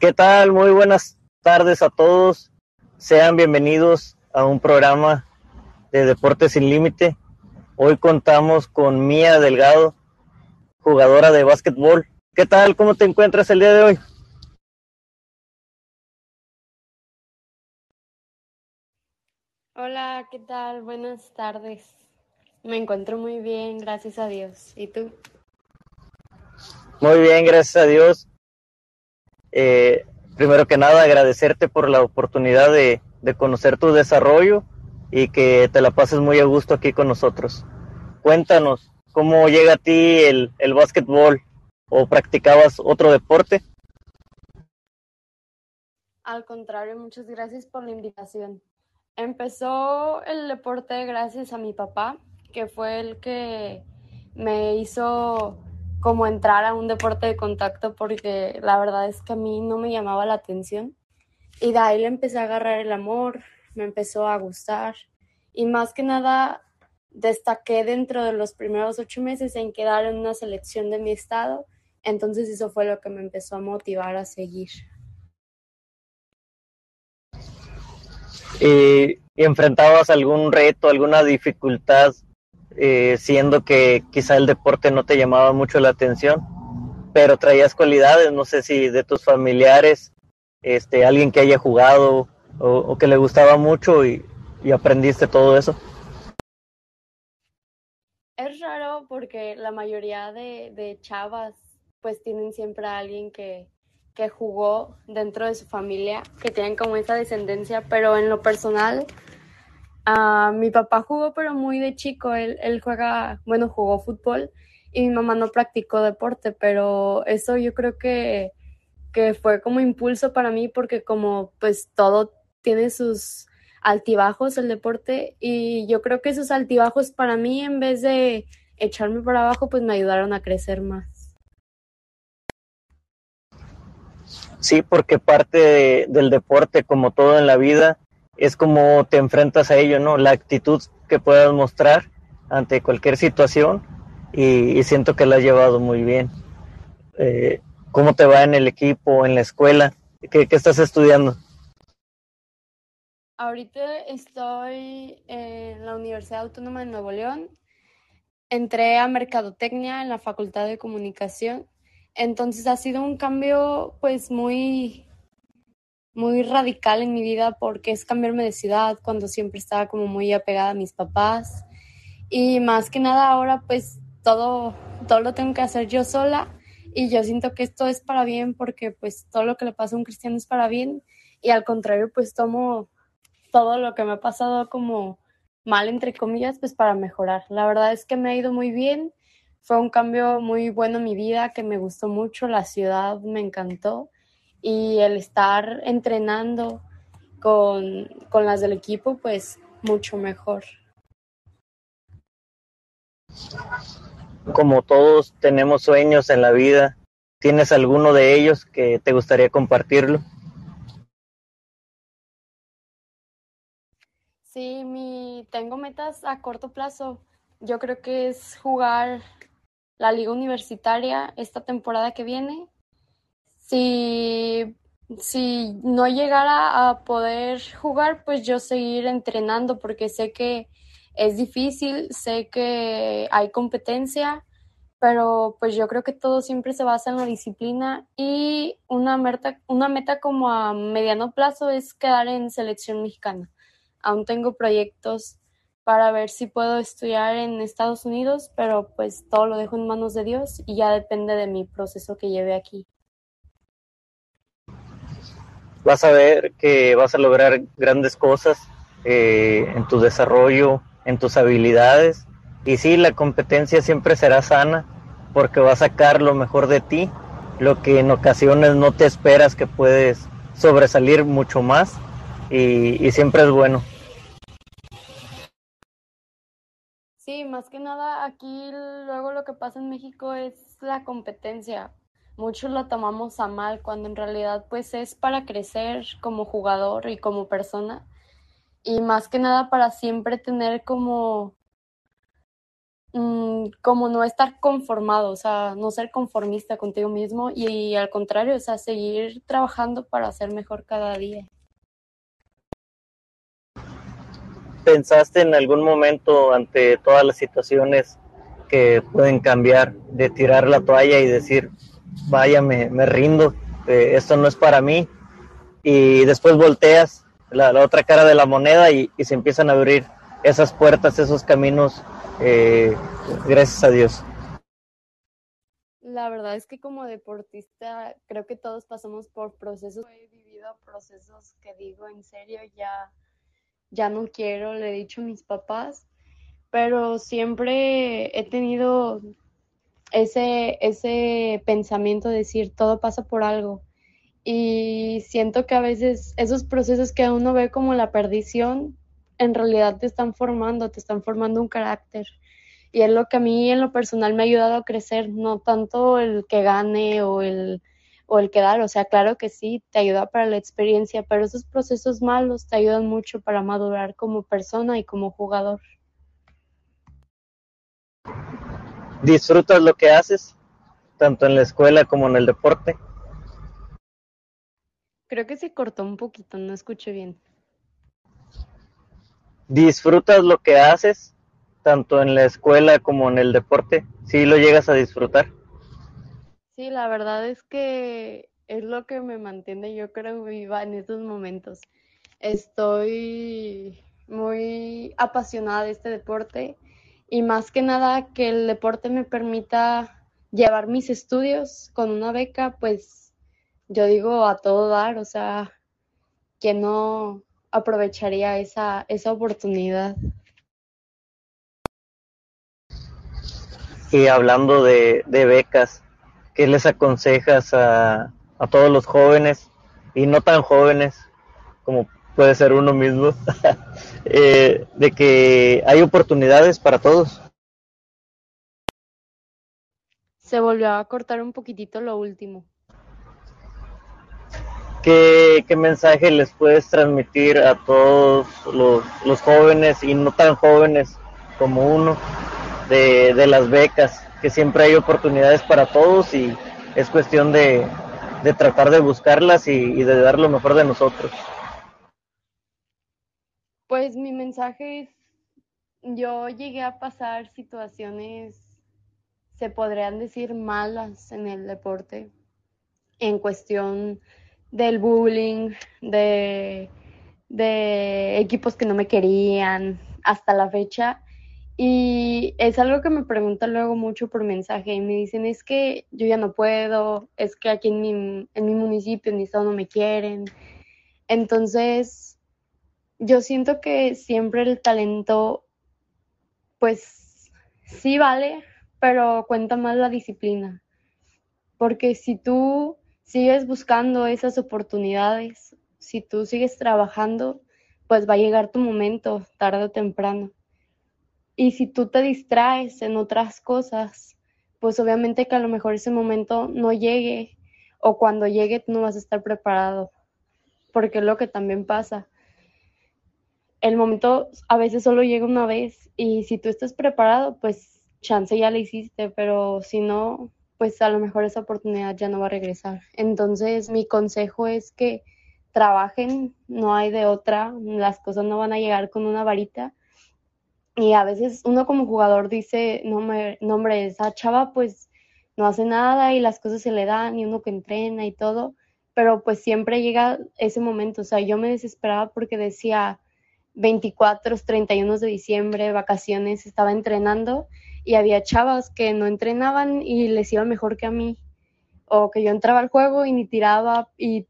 ¿Qué tal? Muy buenas tardes a todos. Sean bienvenidos a un programa de Deportes sin Límite. Hoy contamos con Mía Delgado, jugadora de básquetbol. ¿Qué tal? ¿Cómo te encuentras el día de hoy? Hola, ¿qué tal? Buenas tardes. Me encuentro muy bien, gracias a Dios. ¿Y tú? Muy bien, gracias a Dios. Eh, primero que nada, agradecerte por la oportunidad de, de, conocer tu desarrollo y que te la pases muy a gusto aquí con nosotros. Cuéntanos, ¿cómo llega a ti el, el básquetbol o practicabas otro deporte? Al contrario, muchas gracias por la invitación. Empezó el deporte gracias a mi papá, que fue el que me hizo como entrar a un deporte de contacto porque la verdad es que a mí no me llamaba la atención. Y de ahí le empecé a agarrar el amor, me empezó a gustar. Y más que nada destaqué dentro de los primeros ocho meses en quedar en una selección de mi estado. Entonces eso fue lo que me empezó a motivar a seguir. ¿Y enfrentabas algún reto, alguna dificultad eh, siendo que quizá el deporte no te llamaba mucho la atención, pero traías cualidades, no sé si de tus familiares, este, alguien que haya jugado o, que le gustaba mucho y, y, aprendiste todo eso. Es raro porque la mayoría de, de chavas pues tienen siempre a alguien que, que jugó dentro de su familia, que tienen como esa descendencia, pero en lo personal Uh, mi papá jugó, pero muy de chico. Él, él juega, bueno, jugó fútbol y mi mamá no practicó deporte, pero eso yo creo que, que fue como impulso para mí porque como pues todo tiene sus altibajos el deporte y yo creo que esos altibajos para mí en vez de echarme para abajo pues me ayudaron a crecer más. Sí, porque parte de, del deporte como todo en la vida es como te enfrentas a ello, ¿no? La actitud que puedas mostrar ante cualquier situación y, siento que la has llevado muy bien. Eh, ¿Cómo te va en el equipo, en la escuela? ¿Qué, qué estás estudiando? Ahorita estoy en la Universidad Autónoma de Nuevo León. Entré a Mercadotecnia en la Facultad de Comunicación. Entonces ha sido un cambio pues muy muy radical en mi vida porque es cambiarme de ciudad cuando siempre estaba como muy apegada a mis papás y más que nada ahora pues todo todo lo tengo que hacer yo sola y yo siento que esto es para bien porque pues todo lo que le pasa a un cristiano es para bien y al contrario pues tomo todo lo que me ha pasado como mal entre comillas pues para mejorar. La verdad es que me ha ido muy bien. Fue un cambio muy bueno en mi vida que me gustó mucho, la ciudad me encantó y el estar entrenando con, con las del equipo, pues mucho mejor. Como todos tenemos sueños en la vida, ¿tienes alguno de ellos que te gustaría compartirlo? Sí, mi, tengo metas a corto plazo. Yo creo que es jugar la liga universitaria esta temporada que viene si, si no llegara a poder jugar, pues yo seguir entrenando porque sé que es difícil, sé que hay competencia, pero pues yo creo que todo siempre se basa en la disciplina y una meta, una meta como a mediano plazo es quedar en selección mexicana. Aún tengo proyectos para ver si puedo estudiar en Estados Unidos, pero pues todo lo dejo en manos de Dios y ya depende de mi proceso que lleve aquí vas a ver que vas a lograr grandes cosas eh, en tu desarrollo, en tus habilidades. Y sí, la competencia siempre será sana porque va a sacar lo mejor de ti, lo que en ocasiones no te esperas que puedes sobresalir mucho más y, y siempre es bueno. Sí, más que nada aquí luego lo que pasa en México es la competencia muchos lo tomamos a mal cuando en realidad pues es para crecer como jugador y como persona y más que nada para siempre tener como mm, como no estar conformado, o sea, no ser conformista contigo mismo y, al contrario, o sea, seguir trabajando para ser mejor cada día. ¿Pensaste en algún momento ante todas las situaciones que pueden cambiar de tirar la toalla y decir, vaya, me, rindo, eh, esto no es para mí? Y después volteas la, otra cara de la moneda y, se empiezan a abrir esas puertas, esos caminos, eh, gracias a Dios. La verdad es que como deportista creo que todos pasamos por procesos. He vivido procesos que digo en serio, ya, ya no quiero, le he dicho a mis papás, pero siempre he tenido ese, ese pensamiento de decir todo pasa por algo y siento que a veces esos procesos que uno ve como la perdición, en realidad te están formando, te están formando un carácter. Y es lo que a mí en lo personal me ha ayudado a crecer, no tanto el que gane o el, o el quedar, o sea, claro que sí, te ayuda para la experiencia, pero esos procesos malos te ayudan mucho para madurar como persona y como jugador. ¿Disfrutas lo que haces, tanto en la escuela como en el deporte? Creo que se cortó un poquito, no escuché bien. ¿Disfrutas lo que haces, tanto en la escuela como en el deporte? ¿Sí lo llegas a disfrutar? Sí, la verdad es que es lo que me mantiene, yo creo, viva en estos momentos. Estoy muy apasionada de este deporte y más que nada que el deporte me permita llevar mis estudios con una beca, pues yo digo a todo dar, o sea, que no aprovecharía esa, esa oportunidad. Y hablando de, becas, ¿qué les aconsejas a, a todos los jóvenes y no tan jóvenes como puede ser uno mismo, eh, de que hay oportunidades para todos? Se volvió a cortar un poquitito lo último. ¿Qué, mensaje les puedes transmitir a todos los, jóvenes y no tan jóvenes como uno de, las becas? Que siempre hay oportunidades para todos y es cuestión de, tratar de buscarlas y, y, de dar lo mejor de nosotros. Pues mi mensaje es, yo llegué a pasar situaciones, se podrían decir malas en el deporte, en cuestión del bullying, de, equipos que no me querían hasta la fecha. Y es algo que me preguntan luego mucho por mensaje y me dicen, es que yo ya no puedo, es que aquí en mi, en mi municipio, en mi estado no me quieren. Entonces, yo siento que siempre el talento, pues sí vale, pero cuenta más la disciplina. Porque si tú sigues buscando esas oportunidades, si tú sigues trabajando, pues va a llegar tu momento tarde o temprano. Y si tú te distraes en otras cosas, pues obviamente que a lo mejor ese momento no llegue o cuando llegue tú no vas a estar preparado, porque es lo que también pasa. El momento a veces solo llega una vez y si tú estás preparado, pues chance ya le hiciste, pero si no, pues a lo mejor esa oportunidad ya no va a regresar. Entonces, mi consejo es que trabajen, no hay de otra, las cosas no van a llegar con una varita. Y a veces uno como jugador dice, no, me, no hombre, esa chava pues no hace nada y las cosas se le dan y uno que entrena y todo, pero pues siempre llega ese momento, o sea, yo me desesperaba porque decía 24, 31 de diciembre, vacaciones, estaba entrenando y había chavas que no entrenaban y les iba mejor que a mí. O que yo entraba al juego y ni tiraba y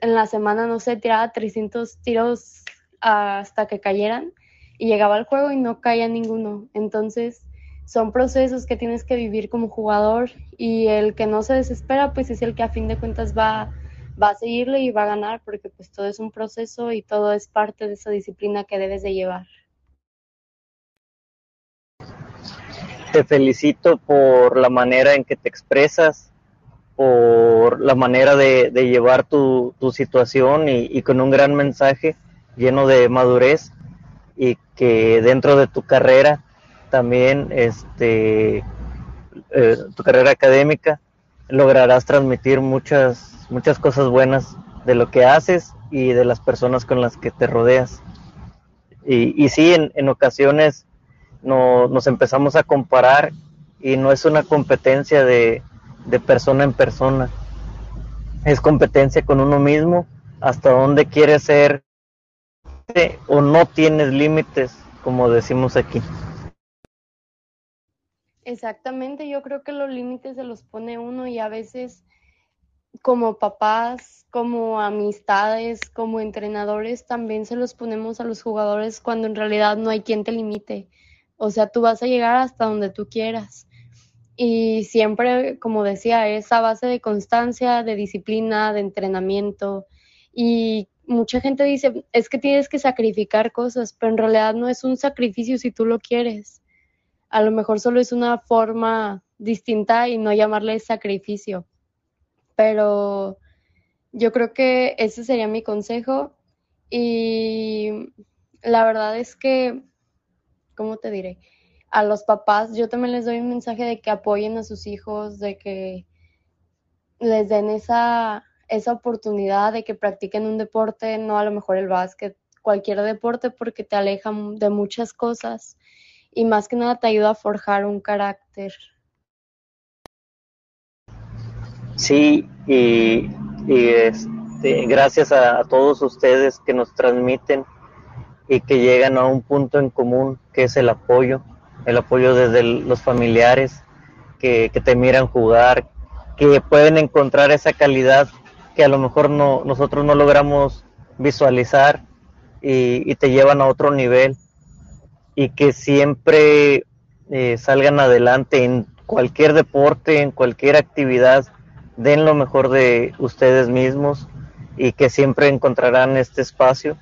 en la semana, no sé, tiraba 300 tiros hasta que cayeran y llegaba al juego y no caía ninguno. Entonces, son procesos que tienes que vivir como jugador y el que no se desespera, pues es el que a fin de cuentas va, va a seguirle y va a ganar porque pues todo es un proceso y todo es parte de esa disciplina que debes de llevar. te felicito por la manera en que te expresas, por la manera de, llevar tu, situación y, con un gran mensaje lleno de madurez y que dentro de tu carrera también este, eh, tu carrera académica, lograrás transmitir muchas, muchas cosas buenas de lo que haces y de las personas con las que te rodeas. Y, y sí, en, ocasiones no, nos empezamos a comparar y no es una competencia de, de persona en persona, es competencia con uno mismo, hasta dónde quieres ser o no tienes límites, como decimos aquí. Exactamente, yo creo que los límites se los pone uno y a veces como papás, como amistades, como entrenadores, también se los ponemos a los jugadores cuando en realidad no hay quien te limite. O sea, tú vas a llegar hasta donde tú quieras. Y siempre, como decía, esa base de constancia, de disciplina, de entrenamiento. Y mucha gente dice, es que tienes que sacrificar cosas, pero en realidad no es un sacrificio si tú lo quieres. A lo mejor solo es una forma distinta y no llamarle sacrificio. Pero yo creo que ese sería mi consejo. Y la verdad es que, ¿cómo te diré? A los papás, yo también les doy un mensaje de que apoyen a sus hijos, de que les den esa esa oportunidad de que practiquen un deporte, no a lo mejor el básquet, cualquier deporte porque te aleja de muchas cosas y más que nada te ayuda a forjar un carácter. Sí, y, este, gracias a, todos ustedes que nos transmiten y que llegan a un punto en común que es el apoyo, el apoyo desde los familiares que, te miran jugar, que pueden encontrar esa calidad que a lo mejor no, nosotros no logramos visualizar y, te llevan a otro nivel y que siempre eh, salgan adelante en cualquier deporte, en cualquier actividad, den lo mejor de ustedes mismos y que siempre encontrarán este espacio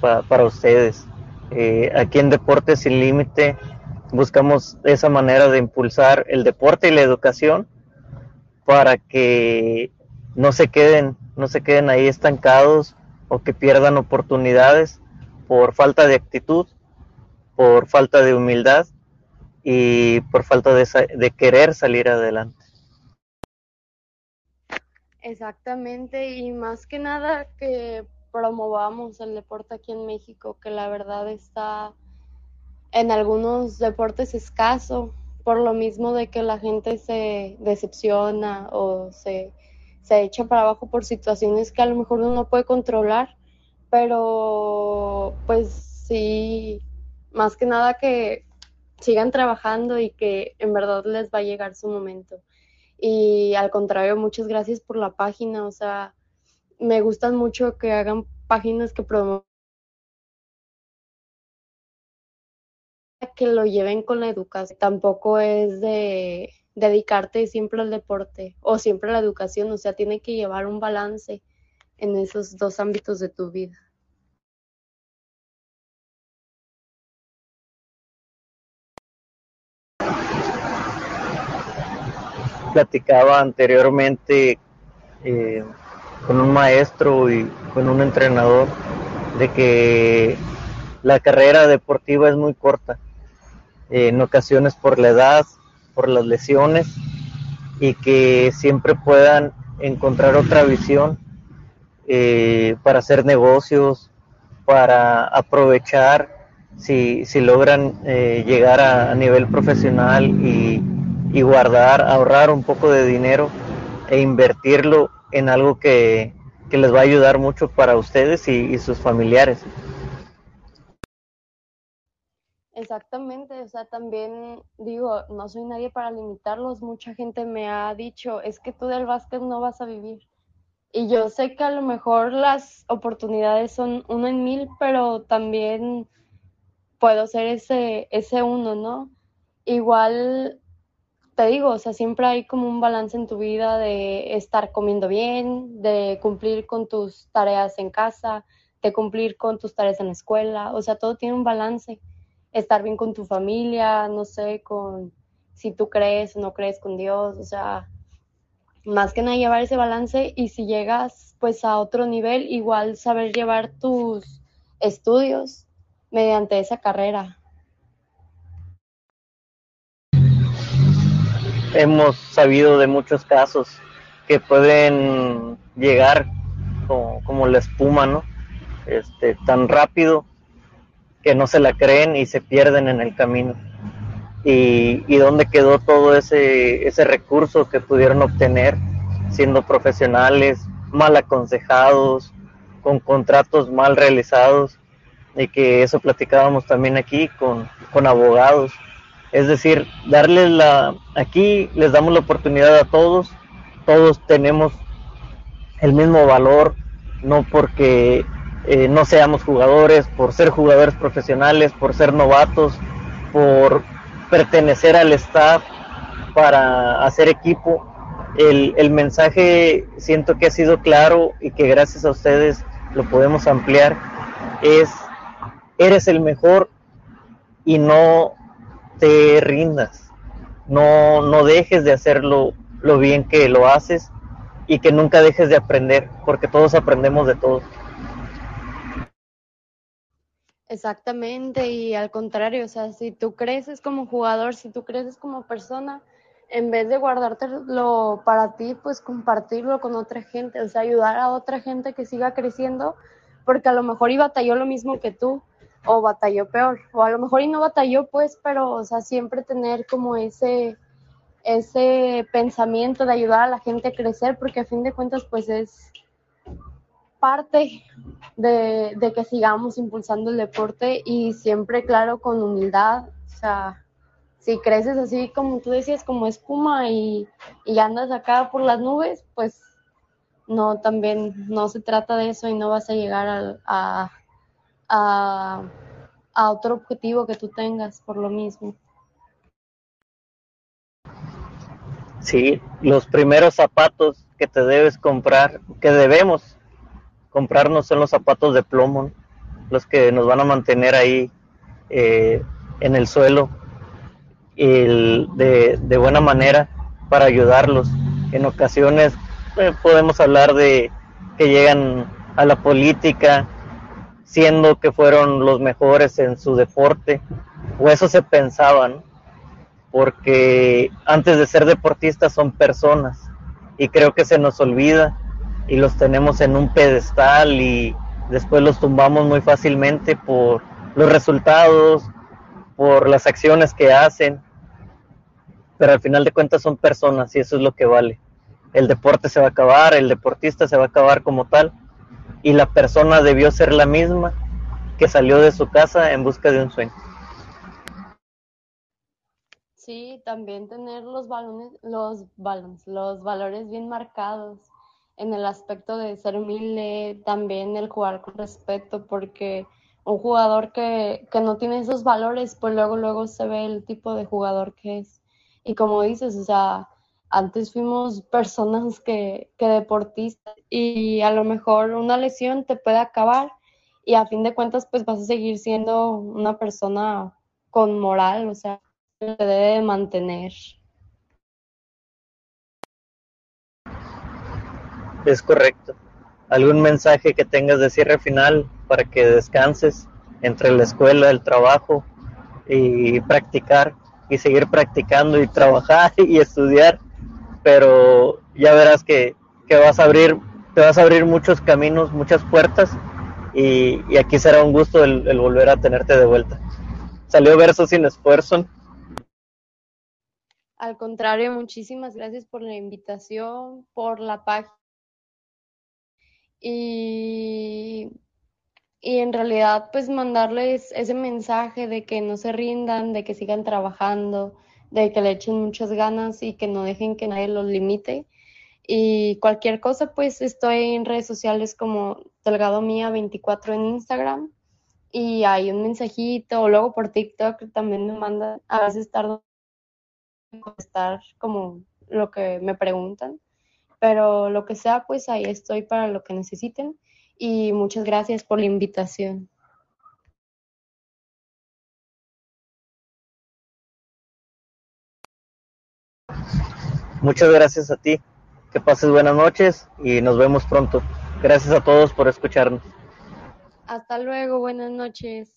para ustedes. Eh, aquí en Deportes Sin Límite buscamos esa manera de impulsar el deporte y la educación para que no se queden, no se queden ahí estancados o que pierdan oportunidades por falta de actitud, por falta de humildad y por falta de, de querer salir adelante. Exactamente, y más que nada que promovamos el deporte aquí en México, que la verdad está en algunos deportes escaso, por lo mismo de que la gente se decepciona o se se echa para abajo por situaciones que a lo mejor uno no puede controlar, pero pues sí, más que nada que sigan trabajando y que en verdad les va a llegar su momento. Y al contrario, muchas gracias por la página, o sea, me gustan mucho que hagan páginas que promuevan que lo lleven con la educación. Tampoco es de dedicarte siempre al deporte o siempre a la educación, o sea, tiene que llevar un balance en esos dos ámbitos de tu vida. Platicaba anteriormente eh, con un maestro y con un entrenador de que la carrera deportiva es muy corta. en ocasiones por la edad, por las lesiones y que siempre puedan encontrar otra visión eh, para hacer negocios, para aprovechar si, si logran eh, llegar a, nivel profesional y, guardar, ahorrar un poco de dinero e invertirlo en algo que, les va a ayudar mucho para ustedes y sus familiares. Exactamente, o sea, también digo, no soy nadie para limitarlos, mucha gente me ha dicho, es que tú del básquet no vas a vivir. Y yo sé que a lo mejor las oportunidades son uno en mil, pero también puedo ser ese, ese uno, ¿no? Igual te digo, o sea, siempre hay como un balance en tu vida de estar comiendo bien, de cumplir con tus tareas en casa, de cumplir con tus tareas en la escuela, o sea, todo tiene un balance. Estar bien con tu familia, no sé, con si tú crees o no crees con Dios, o sea, más que nada llevar ese balance y si llegas pues a otro nivel, igual saber llevar tus estudios mediante esa carrera. Hemos sabido de muchos casos que pueden llegar como, como la espuma, ¿no? Este, tan rápido que no se la creen y se pierden en el camino. Y, y dónde quedó todo ese, ese recurso que pudieron obtener siendo profesionales, mal aconsejados, con contratos mal realizados, y que eso platicábamos también aquí con, con abogados. Es decir, darles la, aquí les damos la oportunidad a todos, todos tenemos el mismo valor, no porque eh, no seamos jugadores, por ser jugadores profesionales, por ser novatos, por pertenecer al staff para hacer equipo. El, el mensaje siento que ha sido claro y que gracias a ustedes lo podemos ampliar. Es, eres el mejor y no te rindas. No, no dejes de hacerlo lo bien que lo haces y que nunca dejes de aprender, porque todos aprendemos de todos. Exactamente, y al contrario, o sea, si tú creces como jugador, si tú creces como persona, en vez de guardártelo para ti, pues compartirlo con otra gente, o sea, ayudar a otra gente que siga creciendo, porque a lo mejor y batalló lo mismo que tú, o batalló peor, o a lo mejor y no batalló, pues, pero, o sea, siempre tener como ese, ese pensamiento de ayudar a la gente a crecer, porque a fin de cuentas, pues es parte de, de, que sigamos impulsando el deporte y siempre, claro, con humildad. O sea, si creces así como tú decías, como espuma y, y andas acá por las nubes, pues no, también no se trata de eso y no vas a llegar a, a, a, otro objetivo que tú tengas por lo mismo. Sí, los primeros zapatos que te debes comprar, que debemos comprarnos son los zapatos de plomo, los que nos van a mantener ahí eh, en el suelo de, de, buena manera para ayudarlos. En ocasiones eh, podemos hablar de que llegan a la política siendo que fueron los mejores en su deporte, o eso se pensaban, porque antes de ser deportistas son personas y creo que se nos olvida y los tenemos en un pedestal y después los tumbamos muy fácilmente por los resultados, por las acciones que hacen, pero al final de cuentas son personas y eso es lo que vale. El deporte se va a acabar, el deportista se va a acabar como tal y la persona debió ser la misma que salió de su casa en busca de un sueño. Sí, también tener los balones, los balones, los valores bien marcados en el aspecto de ser humilde, también el jugar con respeto, porque un jugador que, que no tiene esos valores, pues luego, luego se ve el tipo de jugador que es. Y como dices, o sea, antes fuimos personas que, que deportistas y a lo mejor una lesión te puede acabar y a fin de cuentas pues vas a seguir siendo una persona con moral, o sea, se debe mantener. Es correcto. ¿Algún mensaje que tengas de cierre final para que descanses entre la escuela, el trabajo y practicar y seguir practicando y trabajar y estudiar? Pero ya verás que, que vas a abrir, te vas a abrir muchos caminos, muchas puertas y, y aquí será un gusto el, volver a tenerte de vuelta. Salió verso sin esfuerzo. Al contrario, muchísimas gracias por la invitación, por la página y, y en realidad pues mandarles ese mensaje de que no se rindan, de que sigan trabajando, de que le echen muchas ganas y que no dejen que nadie los limite. Y cualquier cosa, pues estoy en redes sociales como Delgado Mía 24 en Instagram y hay un mensajito o luego por TikTok también me mandan, a veces tardo en contestar como lo que me preguntan pero lo que sea, pues ahí estoy para lo que necesiten y muchas gracias por la invitación. Muchas gracias a ti. Que pases buenas noches y nos vemos pronto. Gracias a todos por escucharnos. Hasta luego, buenas noches.